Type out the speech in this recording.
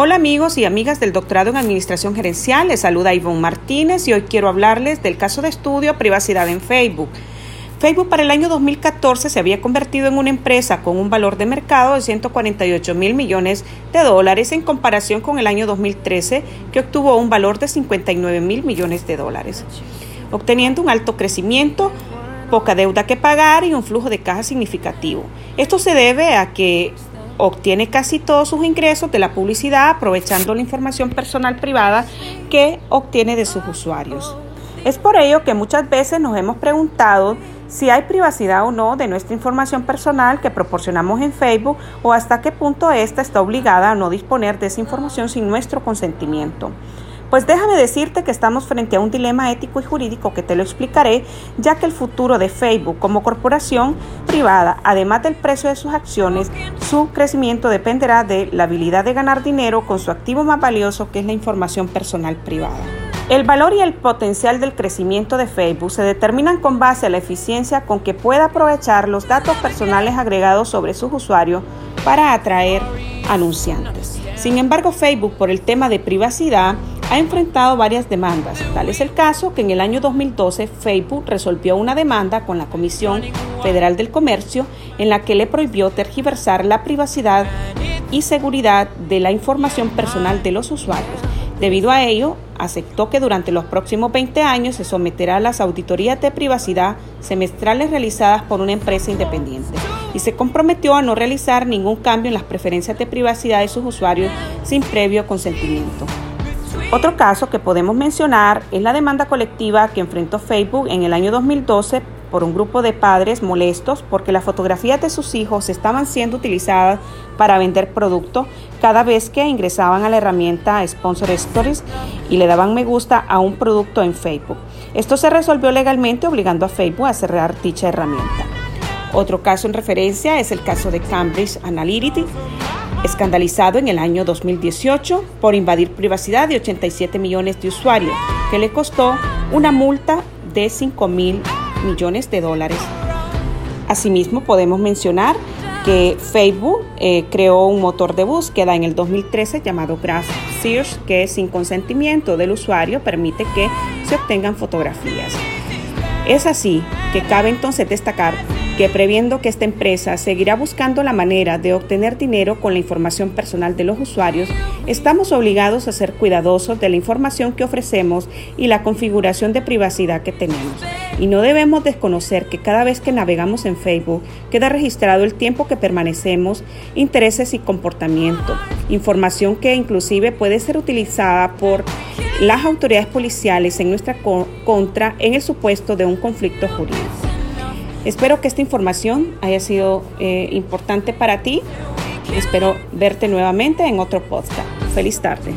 Hola amigos y amigas del doctorado en Administración Gerencial, les saluda Ivonne Martínez y hoy quiero hablarles del caso de estudio Privacidad en Facebook. Facebook para el año 2014 se había convertido en una empresa con un valor de mercado de 148 mil millones de dólares en comparación con el año 2013 que obtuvo un valor de 59 mil millones de dólares, obteniendo un alto crecimiento poca deuda que pagar y un flujo de caja significativo. Esto se debe a que obtiene casi todos sus ingresos de la publicidad aprovechando la información personal privada que obtiene de sus usuarios. Es por ello que muchas veces nos hemos preguntado si hay privacidad o no de nuestra información personal que proporcionamos en Facebook o hasta qué punto ésta está obligada a no disponer de esa información sin nuestro consentimiento. Pues déjame decirte que estamos frente a un dilema ético y jurídico que te lo explicaré, ya que el futuro de Facebook como corporación privada, además del precio de sus acciones, su crecimiento dependerá de la habilidad de ganar dinero con su activo más valioso que es la información personal privada. El valor y el potencial del crecimiento de Facebook se determinan con base a la eficiencia con que pueda aprovechar los datos personales agregados sobre sus usuarios para atraer anunciantes. Sin embargo, Facebook, por el tema de privacidad, ha enfrentado varias demandas. Tal es el caso que en el año 2012 Facebook resolvió una demanda con la Comisión Federal del Comercio en la que le prohibió tergiversar la privacidad y seguridad de la información personal de los usuarios. Debido a ello, aceptó que durante los próximos 20 años se someterá a las auditorías de privacidad semestrales realizadas por una empresa independiente y se comprometió a no realizar ningún cambio en las preferencias de privacidad de sus usuarios sin previo consentimiento. Otro caso que podemos mencionar es la demanda colectiva que enfrentó Facebook en el año 2012 por un grupo de padres molestos porque las fotografías de sus hijos estaban siendo utilizadas para vender productos cada vez que ingresaban a la herramienta Sponsor Stories y le daban me gusta a un producto en Facebook. Esto se resolvió legalmente obligando a Facebook a cerrar dicha herramienta. Otro caso en referencia es el caso de Cambridge Analytica, escandalizado en el año 2018 por invadir privacidad de 87 millones de usuarios, que le costó una multa de 5 mil millones de dólares. Asimismo, podemos mencionar que Facebook eh, creó un motor de búsqueda en el 2013 llamado Graph Search, que sin consentimiento del usuario permite que se obtengan fotografías. Es así que cabe entonces destacar que previendo que esta empresa seguirá buscando la manera de obtener dinero con la información personal de los usuarios, estamos obligados a ser cuidadosos de la información que ofrecemos y la configuración de privacidad que tenemos. Y no debemos desconocer que cada vez que navegamos en Facebook queda registrado el tiempo que permanecemos, intereses y comportamiento, información que inclusive puede ser utilizada por las autoridades policiales en nuestra contra en el supuesto de un conflicto jurídico. Espero que esta información haya sido eh, importante para ti. Espero verte nuevamente en otro podcast. Feliz tarde.